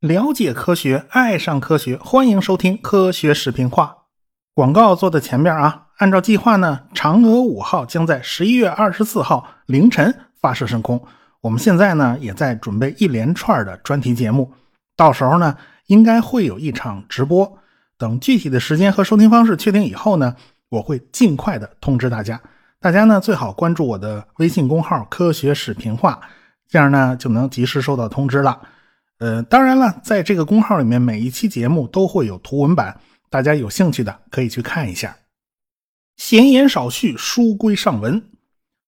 了解科学，爱上科学，欢迎收听科学视频化。广告做在前面啊！按照计划呢，嫦娥五号将在十一月二十四号凌晨发射升空。我们现在呢，也在准备一连串的专题节目，到时候呢，应该会有一场直播。等具体的时间和收听方式确定以后呢，我会尽快的通知大家。大家呢，最好关注我的微信公号“科学视频化”，这样呢，就能及时收到通知了。呃，当然了，在这个公号里面，每一期节目都会有图文版，大家有兴趣的可以去看一下。闲言少叙，书归上文。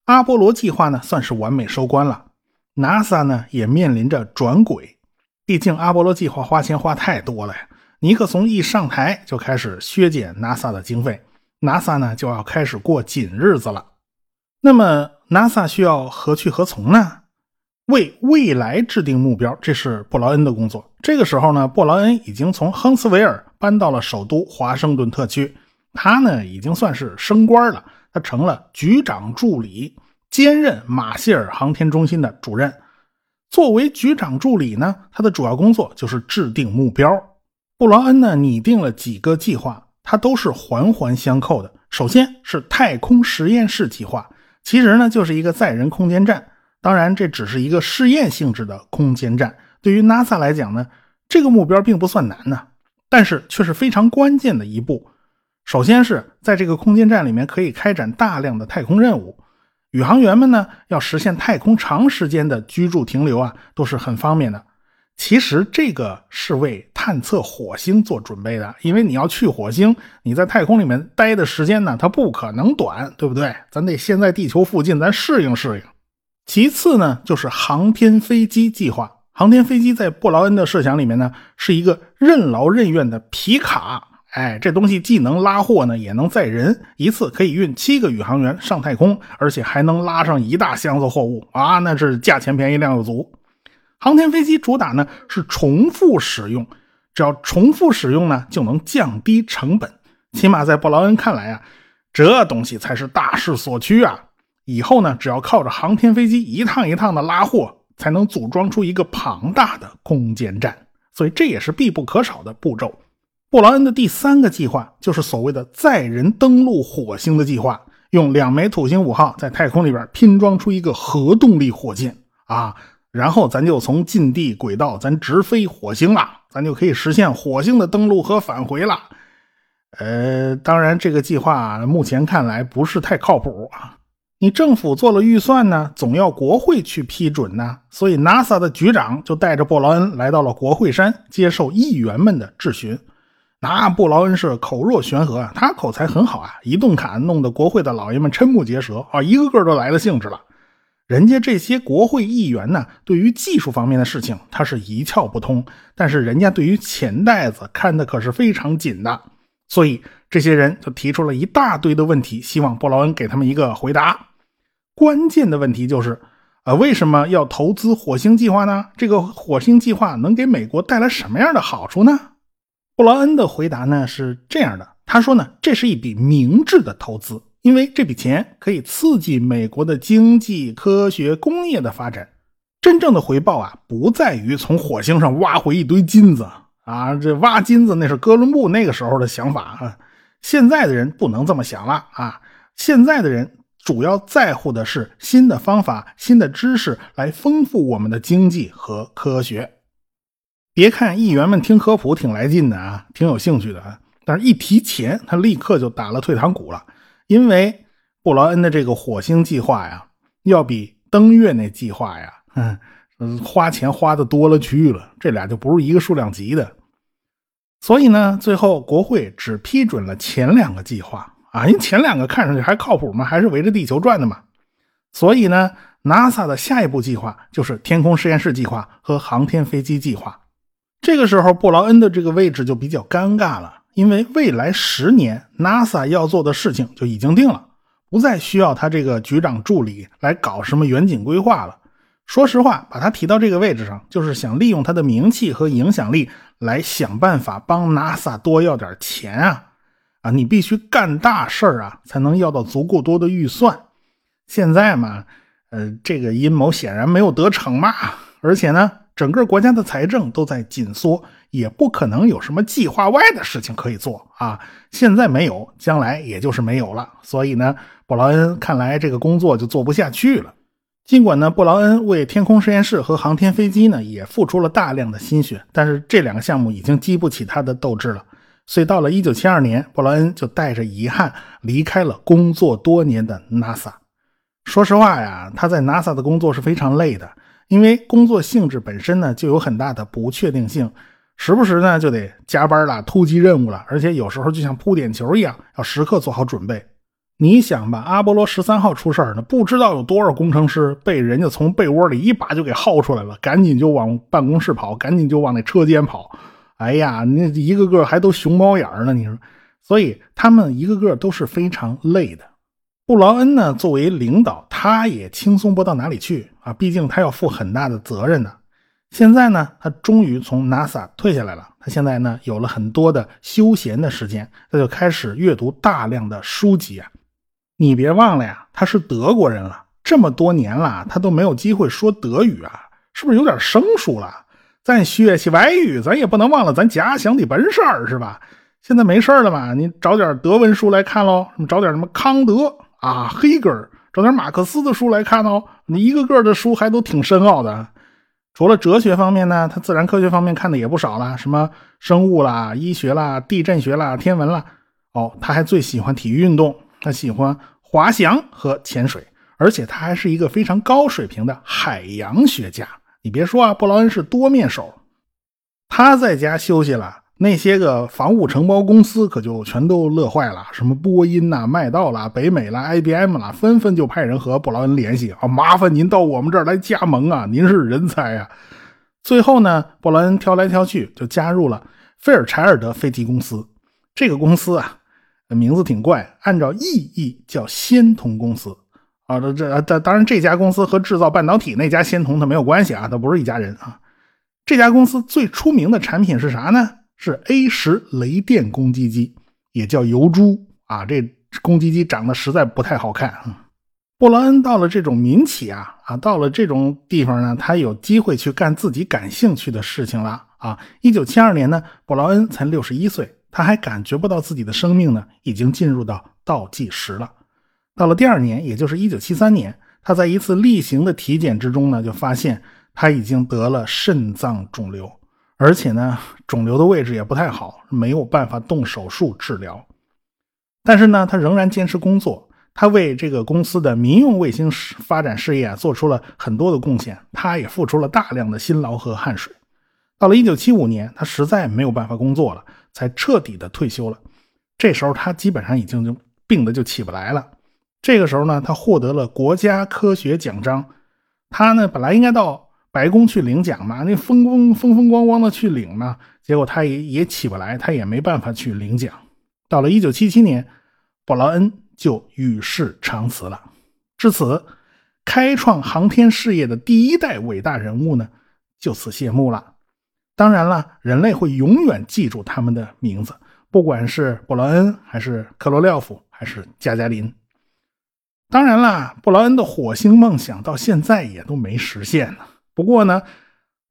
阿波罗计划呢，算是完美收官了。NASA 呢，也面临着转轨，毕竟阿波罗计划花钱花太多了呀。尼克松一上台就开始削减 NASA 的经费，NASA 呢就要开始过紧日子了。那么 NASA 需要何去何从呢？为未来制定目标，这是布劳恩的工作。这个时候呢，布劳恩已经从亨斯维尔搬到了首都华盛顿特区，他呢已经算是升官了，他成了局长助理，兼任马歇尔航天中心的主任。作为局长助理呢，他的主要工作就是制定目标。布劳恩呢拟定了几个计划，它都是环环相扣的。首先是太空实验室计划，其实呢就是一个载人空间站。当然，这只是一个试验性质的空间站。对于 NASA 来讲呢，这个目标并不算难呢，但是却是非常关键的一步。首先是在这个空间站里面可以开展大量的太空任务，宇航员们呢要实现太空长时间的居住停留啊，都是很方便的。其实这个是为探测火星做准备的，因为你要去火星，你在太空里面待的时间呢，它不可能短，对不对？咱得先在地球附近，咱适应适应。其次呢，就是航天飞机计划。航天飞机在布劳恩的设想里面呢，是一个任劳任怨的皮卡。哎，这东西既能拉货呢，也能载人，一次可以运七个宇航员上太空，而且还能拉上一大箱子货物啊！那是价钱便宜，量又足。航天飞机主打呢是重复使用，只要重复使用呢，就能降低成本。起码在布劳恩看来啊，这东西才是大势所趋啊！以后呢，只要靠着航天飞机一趟一趟的拉货，才能组装出一个庞大的空间站。所以这也是必不可少的步骤。布劳恩的第三个计划就是所谓的载人登陆火星的计划，用两枚土星五号在太空里边拼装出一个核动力火箭啊，然后咱就从近地轨道咱直飞火星了，咱就可以实现火星的登陆和返回了。呃，当然这个计划目前看来不是太靠谱啊。你政府做了预算呢，总要国会去批准呢。所以 NASA 的局长就带着布劳恩来到了国会山，接受议员们的质询。那布劳恩是口若悬河啊，他口才很好啊，一顿侃，弄得国会的老爷们瞠目结舌啊，一个个都来了兴致了。人家这些国会议员呢，对于技术方面的事情他是一窍不通，但是人家对于钱袋子看的可是非常紧的，所以这些人就提出了一大堆的问题，希望布劳恩给他们一个回答。关键的问题就是，呃，为什么要投资火星计划呢？这个火星计划能给美国带来什么样的好处呢？布劳恩的回答呢是这样的，他说呢，这是一笔明智的投资，因为这笔钱可以刺激美国的经济、科学、工业的发展。真正的回报啊，不在于从火星上挖回一堆金子啊，这挖金子那是哥伦布那个时候的想法啊，现在的人不能这么想了啊，现在的人。主要在乎的是新的方法、新的知识来丰富我们的经济和科学。别看议员们听科普挺来劲的啊，挺有兴趣的啊，但是一提钱，他立刻就打了退堂鼓了。因为布劳恩的这个火星计划呀，要比登月那计划呀，嗯，花钱花的多了去了，这俩就不是一个数量级的。所以呢，最后国会只批准了前两个计划。啊，因为前两个看上去还靠谱吗？还是围着地球转的嘛？所以呢，NASA 的下一步计划就是天空实验室计划和航天飞机计划。这个时候，布劳恩的这个位置就比较尴尬了，因为未来十年 NASA 要做的事情就已经定了，不再需要他这个局长助理来搞什么远景规划了。说实话，把他提到这个位置上，就是想利用他的名气和影响力来想办法帮 NASA 多要点钱啊。啊，你必须干大事啊，才能要到足够多的预算。现在嘛，呃，这个阴谋显然没有得逞嘛。而且呢，整个国家的财政都在紧缩，也不可能有什么计划外的事情可以做啊。现在没有，将来也就是没有了。所以呢，布劳恩看来这个工作就做不下去了。尽管呢，布劳恩为天空实验室和航天飞机呢也付出了大量的心血，但是这两个项目已经激不起他的斗志了。所以到了1972年，布劳恩就带着遗憾离开了工作多年的 NASA。说实话呀，他在 NASA 的工作是非常累的，因为工作性质本身呢就有很大的不确定性，时不时呢就得加班了、突击任务了，而且有时候就像扑点球一样，要时刻做好准备。你想吧，阿波罗十三号出事儿呢，不知道有多少工程师被人家从被窝里一把就给薅出来了，赶紧就往办公室跑，赶紧就往那车间跑。哎呀，那一个个还都熊猫眼儿呢，你说，所以他们一个个都是非常累的。布劳恩呢，作为领导，他也轻松不到哪里去啊，毕竟他要负很大的责任呢。现在呢，他终于从 NASA 退下来了，他现在呢有了很多的休闲的时间，他就开始阅读大量的书籍啊。你别忘了呀，他是德国人了，这么多年了，他都没有机会说德语啊，是不是有点生疏了？咱学习外语，咱也不能忘了咱家乡的本事儿，是吧？现在没事儿了嘛，你找点德文书来看喽，什么找点什么康德啊、黑格尔，找点马克思的书来看哦。你一个个的书还都挺深奥的。除了哲学方面呢，他自然科学方面看的也不少了，什么生物啦、医学啦、地震学啦、天文啦。哦，他还最喜欢体育运动。他喜欢滑翔和潜水，而且他还是一个非常高水平的海洋学家。你别说啊，布劳恩是多面手。他在家休息了，那些个防务承包公司可就全都乐坏了，什么波音呐、麦道啦、北美啦、IBM 啦，纷纷就派人和布劳恩联系啊，麻烦您到我们这儿来加盟啊，您是人才啊。最后呢，布劳恩挑来挑去就加入了菲尔柴尔德飞机公司。这个公司啊。名字挺怪，按照意义叫仙童公司啊。这这当当然，这家公司和制造半导体那家仙童它没有关系啊，它不是一家人啊。这家公司最出名的产品是啥呢？是 A 十雷电攻击机，也叫油猪啊。这攻击机长得实在不太好看啊。布劳恩到了这种民企啊啊，到了这种地方呢，他有机会去干自己感兴趣的事情了啊。一九七二年呢，布劳恩才六十一岁。他还感觉不到自己的生命呢，已经进入到倒计时了。到了第二年，也就是一九七三年，他在一次例行的体检之中呢，就发现他已经得了肾脏肿瘤，而且呢，肿瘤的位置也不太好，没有办法动手术治疗。但是呢，他仍然坚持工作，他为这个公司的民用卫星发展事业啊，做出了很多的贡献。他也付出了大量的辛劳和汗水。到了一九七五年，他实在没有办法工作了。才彻底的退休了。这时候他基本上已经就病的就起不来了。这个时候呢，他获得了国家科学奖章。他呢本来应该到白宫去领奖嘛，那风风风风光光的去领嘛，结果他也也起不来，他也没办法去领奖。到了一九七七年，布劳恩就与世长辞了。至此，开创航天事业的第一代伟大人物呢，就此谢幕了。当然了，人类会永远记住他们的名字，不管是布劳恩，还是克罗廖夫，还是加加林。当然了，布劳恩的火星梦想到现在也都没实现呢。不过呢，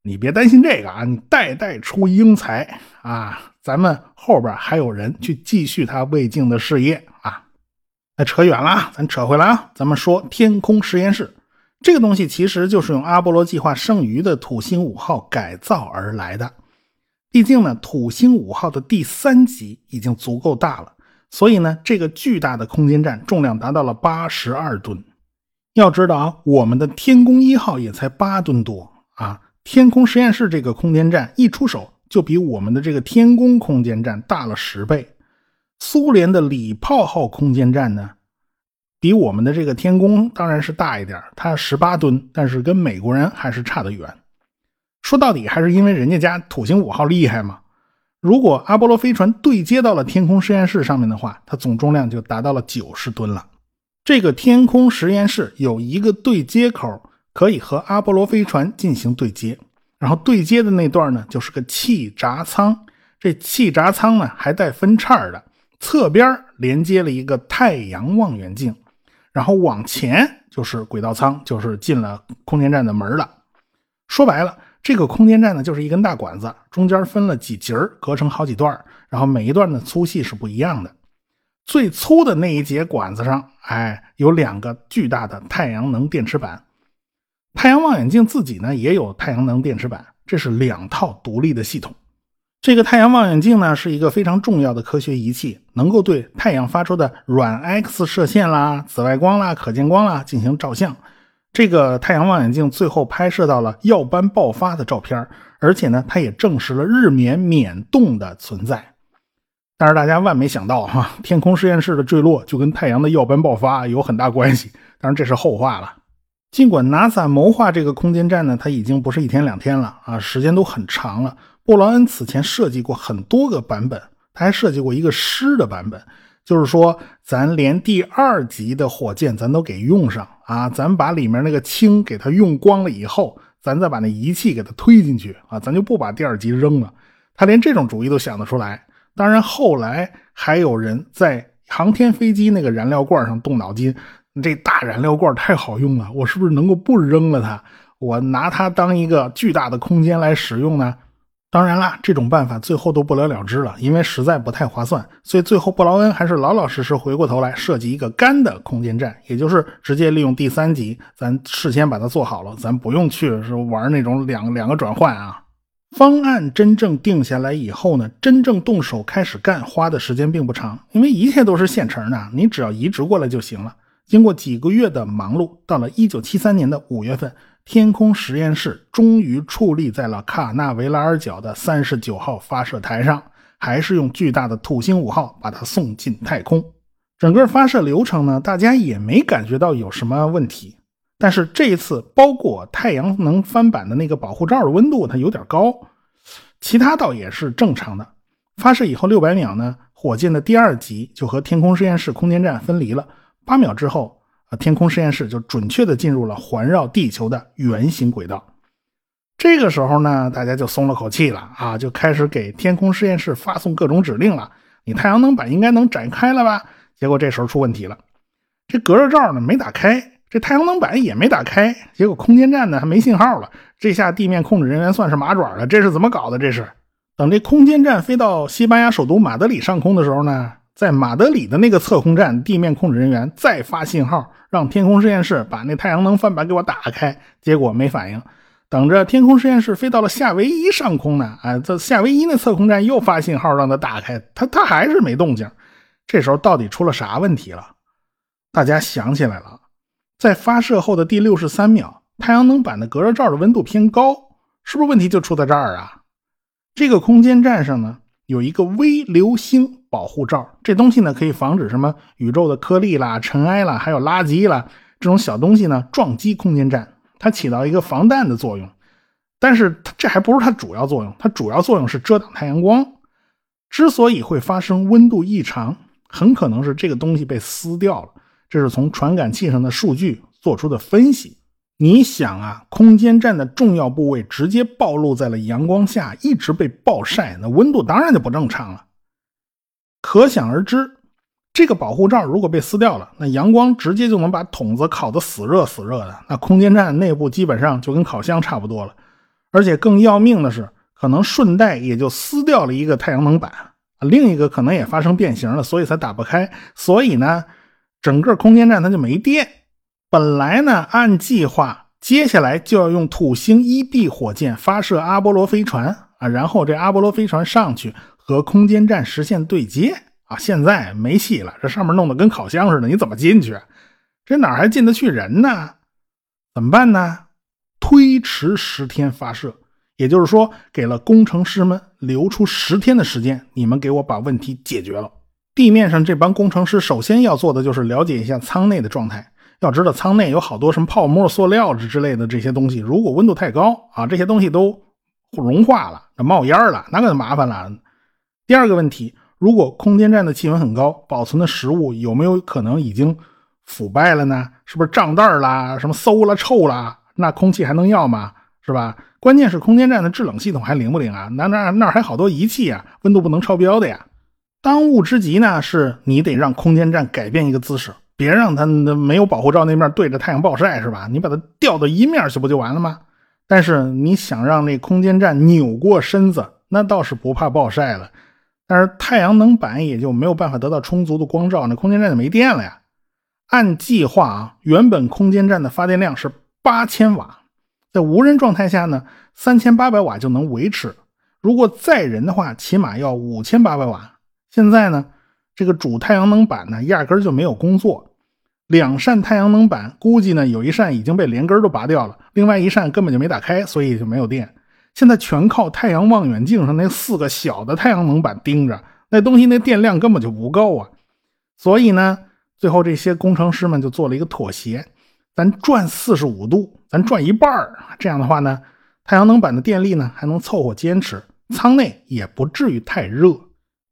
你别担心这个啊，你代代出英才啊，咱们后边还有人去继续他未竟的事业啊。那扯远了，咱扯回来啊，咱们说天空实验室。这个东西其实就是用阿波罗计划剩余的土星五号改造而来的。毕竟呢，土星五号的第三级已经足够大了，所以呢，这个巨大的空间站重量达到了八十二吨。要知道啊，我们的天宫一号也才八吨多啊。天空实验室这个空间站一出手，就比我们的这个天宫空间站大了十倍。苏联的礼炮号空间站呢？比我们的这个天宫当然是大一点，它十八吨，但是跟美国人还是差得远。说到底还是因为人家家土星五号厉害嘛。如果阿波罗飞船对接到了天空实验室上面的话，它总重量就达到了九十吨了。这个天空实验室有一个对接口，可以和阿波罗飞船进行对接。然后对接的那段呢，就是个气闸舱。这气闸舱呢还带分叉的，侧边连接了一个太阳望远镜。然后往前就是轨道舱，就是进了空间站的门了。说白了，这个空间站呢，就是一根大管子，中间分了几节隔成好几段然后每一段的粗细是不一样的。最粗的那一节管子上，哎，有两个巨大的太阳能电池板。太阳望远镜自己呢也有太阳能电池板，这是两套独立的系统。这个太阳望远镜呢是一个非常重要的科学仪器，能够对太阳发出的软 X 射线啦、紫外光啦、可见光啦进行照相。这个太阳望远镜最后拍摄到了耀斑爆发的照片，而且呢，它也证实了日冕冕洞的存在。但是大家万没想到哈，天空实验室的坠落就跟太阳的耀斑爆发有很大关系。当然这是后话了。尽管 NASA 谋划这个空间站呢，它已经不是一天两天了啊，时间都很长了。布劳恩此前设计过很多个版本，他还设计过一个湿的版本，就是说咱连第二级的火箭咱都给用上啊，咱把里面那个氢给它用光了以后，咱再把那仪器给它推进去啊，咱就不把第二级扔了。他连这种主意都想得出来。当然后来还有人在航天飞机那个燃料罐上动脑筋。这大燃料罐太好用了，我是不是能够不扔了它？我拿它当一个巨大的空间来使用呢？当然啦，这种办法最后都不了了之了，因为实在不太划算。所以最后布劳恩还是老老实实回过头来设计一个干的空间站，也就是直接利用第三级，咱事先把它做好了，咱不用去是玩那种两两个转换啊。方案真正定下来以后呢，真正动手开始干，花的时间并不长，因为一切都是现成的，你只要移植过来就行了。经过几个月的忙碌，到了1973年的五月份，天空实验室终于矗立在了卡纳维拉尔角的39号发射台上，还是用巨大的土星五号把它送进太空。整个发射流程呢，大家也没感觉到有什么问题。但是这一次，包裹太阳能帆板的那个保护罩的温度它有点高，其他倒也是正常的。发射以后六百秒呢，火箭的第二级就和天空实验室空间站分离了。八秒之后，啊，天空实验室就准确的进入了环绕地球的圆形轨道。这个时候呢，大家就松了口气了啊，就开始给天空实验室发送各种指令了。你太阳能板应该能展开了吧？结果这时候出问题了，这隔热罩呢没打开，这太阳能板也没打开，结果空间站呢还没信号了。这下地面控制人员算是麻爪了，这是怎么搞的？这是等这空间站飞到西班牙首都马德里上空的时候呢？在马德里的那个测控站，地面控制人员再发信号，让天空实验室把那太阳能帆板给我打开，结果没反应。等着天空实验室飞到了夏威夷上空呢，啊，这夏威夷那测控站又发信号让它打开，它它还是没动静。这时候到底出了啥问题了？大家想起来了，在发射后的第六十三秒，太阳能板的隔热罩的温度偏高，是不是问题就出在这儿啊？这个空间站上呢？有一个微流星保护罩，这东西呢可以防止什么宇宙的颗粒啦、尘埃啦，还有垃圾啦这种小东西呢撞击空间站，它起到一个防弹的作用。但是这还不是它主要作用，它主要作用是遮挡太阳光。之所以会发生温度异常，很可能是这个东西被撕掉了。这是从传感器上的数据做出的分析。你想啊，空间站的重要部位直接暴露在了阳光下，一直被暴晒，那温度当然就不正常了。可想而知，这个保护罩如果被撕掉了，那阳光直接就能把筒子烤得死热死热的，那空间站内部基本上就跟烤箱差不多了。而且更要命的是，可能顺带也就撕掉了一个太阳能板，另一个可能也发生变形了，所以才打不开。所以呢，整个空间站它就没电。本来呢，按计划，接下来就要用土星一 B 火箭发射阿波罗飞船啊，然后这阿波罗飞船上去和空间站实现对接啊。现在没戏了，这上面弄得跟烤箱似的，你怎么进去？这哪还进得去人呢？怎么办呢？推迟十天发射，也就是说，给了工程师们留出十天的时间，你们给我把问题解决了。地面上这帮工程师首先要做的就是了解一下舱内的状态。要知道舱内有好多什么泡沫、塑料之之类的这些东西，如果温度太高啊，这些东西都融化了，那冒烟了，那可就麻烦了。第二个问题，如果空间站的气温很高，保存的食物有没有可能已经腐败了呢？是不是胀袋啦、什么馊了、臭了？那空气还能要吗？是吧？关键是空间站的制冷系统还灵不灵啊？那那那还好多仪器啊，温度不能超标的呀。当务之急呢，是你得让空间站改变一个姿势。别让它没有保护罩那面对着太阳暴晒，是吧？你把它调到一面去不就完了吗？但是你想让那空间站扭过身子，那倒是不怕暴晒了。但是太阳能板也就没有办法得到充足的光照，那空间站就没电了呀。按计划啊，原本空间站的发电量是八千瓦，在无人状态下呢，三千八百瓦就能维持。如果载人的话，起码要五千八百瓦。现在呢，这个主太阳能板呢，压根儿就没有工作。两扇太阳能板估计呢，有一扇已经被连根儿都拔掉了，另外一扇根本就没打开，所以就没有电。现在全靠太阳望远镜上那四个小的太阳能板盯着，那东西那电量根本就不够啊。所以呢，最后这些工程师们就做了一个妥协，咱转四十五度，咱转一半儿这样的话呢，太阳能板的电力呢还能凑合坚持，舱内也不至于太热。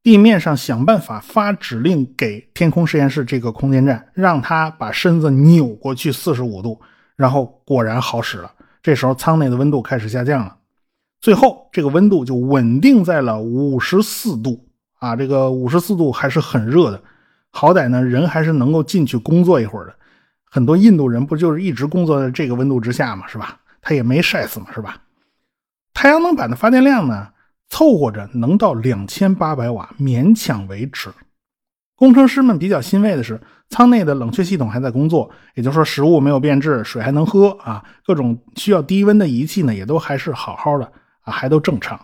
地面上想办法发指令给天空实验室这个空间站，让它把身子扭过去四十五度，然后果然好使了。这时候舱内的温度开始下降了，最后这个温度就稳定在了五十四度啊，这个五十四度还是很热的，好歹呢人还是能够进去工作一会儿的。很多印度人不就是一直工作在这个温度之下嘛，是吧？他也没晒死嘛，是吧？太阳能板的发电量呢？凑合着能到两千八百瓦，勉强维持。工程师们比较欣慰的是，舱内的冷却系统还在工作，也就是说食物没有变质，水还能喝啊。各种需要低温的仪器呢，也都还是好好的啊，还都正常。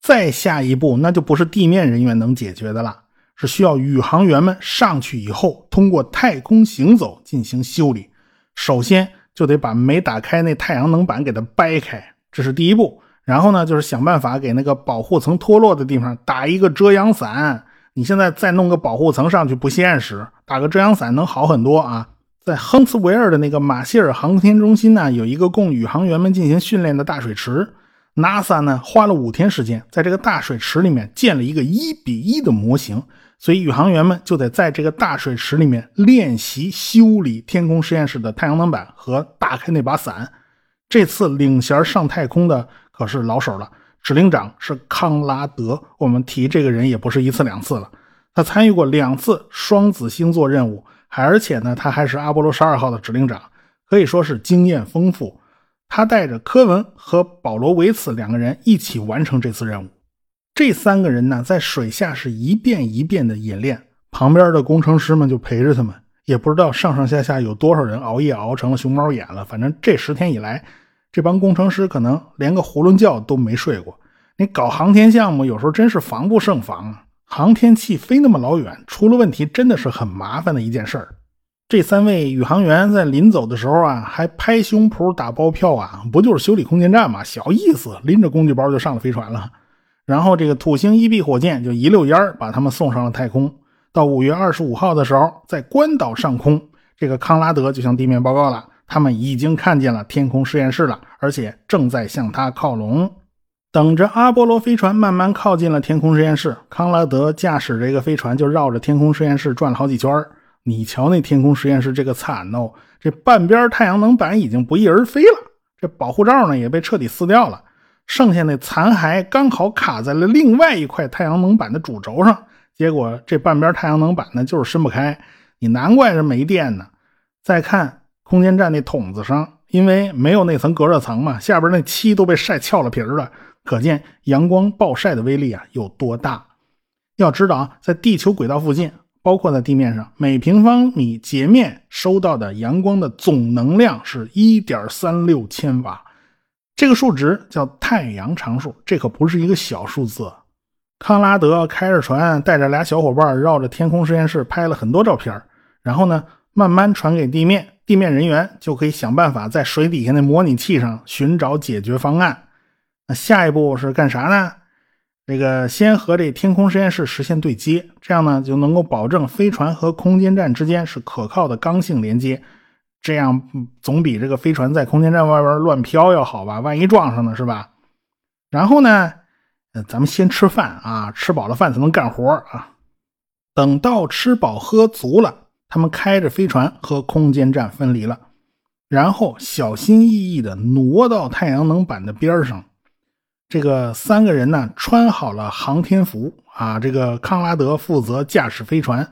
再下一步，那就不是地面人员能解决的了，是需要宇航员们上去以后，通过太空行走进行修理。首先就得把没打开那太阳能板给它掰开，这是第一步。然后呢，就是想办法给那个保护层脱落的地方打一个遮阳伞。你现在再弄个保护层上去不现实，打个遮阳伞能好很多啊。在亨茨维尔的那个马歇尔航天中心呢，有一个供宇航员们进行训练的大水池。NASA 呢花了五天时间，在这个大水池里面建了一个一比一的模型，所以宇航员们就得在这个大水池里面练习修理天空实验室的太阳能板和打开那把伞。这次领衔上太空的。可是老手了，指令长是康拉德。我们提这个人也不是一次两次了，他参与过两次双子星座任务，还而且呢，他还是阿波罗十二号的指令长，可以说是经验丰富。他带着科文和保罗维茨两个人一起完成这次任务。这三个人呢，在水下是一遍一遍的演练，旁边的工程师们就陪着他们。也不知道上上下下有多少人熬夜熬成了熊猫眼了。反正这十天以来。这帮工程师可能连个囫囵觉都没睡过。你搞航天项目，有时候真是防不胜防啊！航天器飞那么老远，出了问题真的是很麻烦的一件事儿。这三位宇航员在临走的时候啊，还拍胸脯打包票啊，不就是修理空间站吗？小意思，拎着工具包就上了飞船了。然后这个土星一 B 火箭就一溜烟儿把他们送上了太空。到五月二十五号的时候，在关岛上空，这个康拉德就向地面报告了。他们已经看见了天空实验室了，而且正在向它靠拢。等着阿波罗飞船慢慢靠近了天空实验室，康拉德驾驶这个飞船就绕着天空实验室转了好几圈你瞧那天空实验室这个惨哦，这半边太阳能板已经不翼而飞了，这保护罩呢也被彻底撕掉了，剩下那残骸刚好卡在了另外一块太阳能板的主轴上。结果这半边太阳能板呢就是伸不开，你难怪是没电呢。再看。空间站那筒子上，因为没有那层隔热层嘛，下边那漆都被晒翘了皮了，可见阳光暴晒的威力啊有多大。要知道啊，在地球轨道附近，包括在地面上，每平方米截面收到的阳光的总能量是1.36千瓦，这个数值叫太阳常数，这可不是一个小数字。康拉德开着船，带着俩小伙伴绕着天空实验室拍了很多照片，然后呢，慢慢传给地面。地面人员就可以想办法在水底下那模拟器上寻找解决方案。那下一步是干啥呢？这个先和这天空实验室实现对接，这样呢就能够保证飞船和空间站之间是可靠的刚性连接。这样总比这个飞船在空间站外边乱飘要好吧？万一撞上了是吧？然后呢，咱们先吃饭啊，吃饱了饭才能干活啊。等到吃饱喝足了。他们开着飞船和空间站分离了，然后小心翼翼地挪到太阳能板的边上。这个三个人呢，穿好了航天服啊。这个康拉德负责驾驶飞船，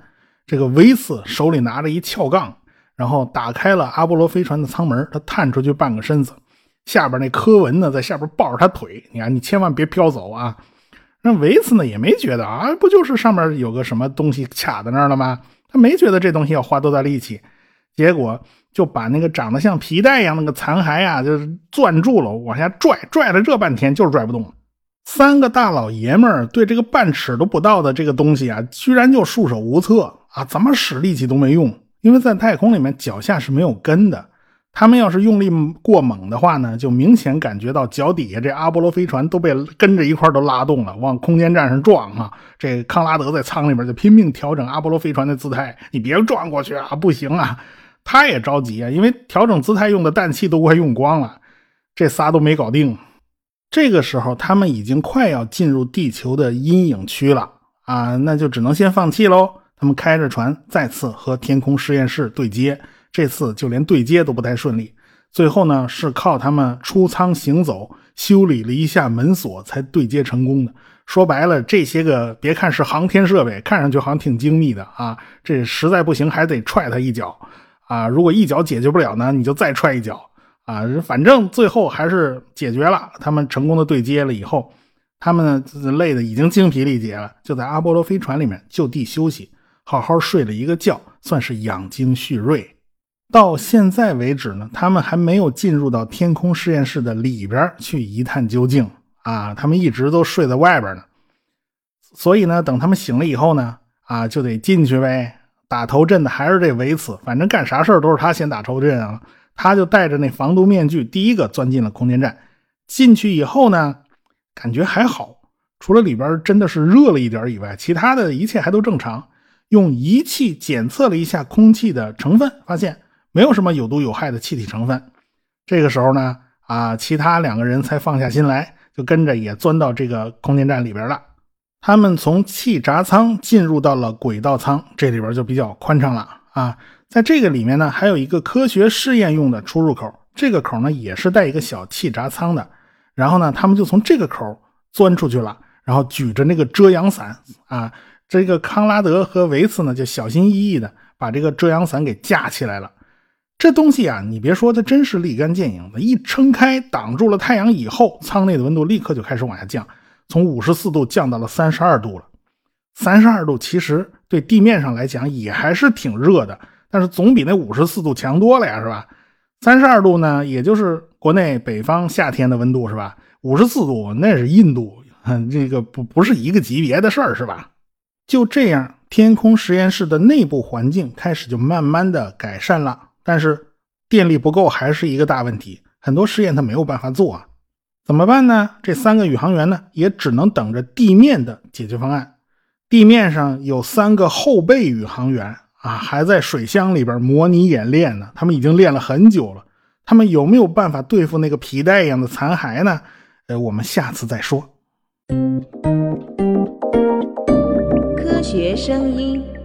这个维斯手里拿着一撬杠，然后打开了阿波罗飞船的舱门，他探出去半个身子，下边那科文呢在下边抱着他腿，你看你千万别飘走啊。那维斯呢也没觉得啊，不就是上面有个什么东西卡在那儿了吗？他没觉得这东西要花多大力气，结果就把那个长得像皮带一样那个残骸啊，就是攥住了，往下拽，拽了这半天就是拽不动。三个大老爷们儿对这个半尺都不到的这个东西啊，居然就束手无策啊！怎么使力气都没用，因为在太空里面脚下是没有根的。他们要是用力过猛的话呢，就明显感觉到脚底下这阿波罗飞船都被跟着一块都拉动了，往空间站上撞啊！这康拉德在舱里边就拼命调整阿波罗飞船的姿态，你别撞过去啊，不行啊！他也着急啊，因为调整姿态用的氮气都快用光了，这仨都没搞定。这个时候，他们已经快要进入地球的阴影区了啊，那就只能先放弃喽。他们开着船再次和天空实验室对接，这次就连对接都不太顺利。最后呢，是靠他们出舱行走，修理了一下门锁才对接成功的。说白了，这些个别看是航天设备，看上去好像挺精密的啊，这实在不行还得踹他一脚啊。如果一脚解决不了呢，你就再踹一脚。啊，反正最后还是解决了。他们成功的对接了以后，他们累的已经精疲力竭了，就在阿波罗飞船里面就地休息，好好睡了一个觉，算是养精蓄锐。到现在为止呢，他们还没有进入到天空实验室的里边去一探究竟啊，他们一直都睡在外边呢。所以呢，等他们醒了以后呢，啊，就得进去呗。打头阵的还是这维茨，反正干啥事都是他先打头阵啊。他就戴着那防毒面具，第一个钻进了空间站。进去以后呢，感觉还好，除了里边真的是热了一点以外，其他的一切还都正常。用仪器检测了一下空气的成分，发现没有什么有毒有害的气体成分。这个时候呢，啊，其他两个人才放下心来，就跟着也钻到这个空间站里边了。他们从气闸舱进入到了轨道舱，这里边就比较宽敞了啊。在这个里面呢，还有一个科学试验用的出入口，这个口呢也是带一个小气闸舱的。然后呢，他们就从这个口钻出去了，然后举着那个遮阳伞啊，这个康拉德和维茨呢就小心翼翼的把这个遮阳伞给架起来了。这东西啊，你别说，它真是立竿见影的，一撑开挡住了太阳以后，舱内的温度立刻就开始往下降，从五十四度降到了三十二度了。三十二度其实对地面上来讲也还是挺热的。但是总比那五十四度强多了呀，是吧？三十二度呢，也就是国内北方夏天的温度，是吧？五十四度那是印度，这个不不是一个级别的事儿，是吧？就这样，天空实验室的内部环境开始就慢慢的改善了，但是电力不够还是一个大问题，很多实验他没有办法做啊，怎么办呢？这三个宇航员呢，也只能等着地面的解决方案。地面上有三个后备宇航员。啊，还在水箱里边模拟演练呢。他们已经练了很久了。他们有没有办法对付那个皮带一样的残骸呢？呃，我们下次再说。科学声音。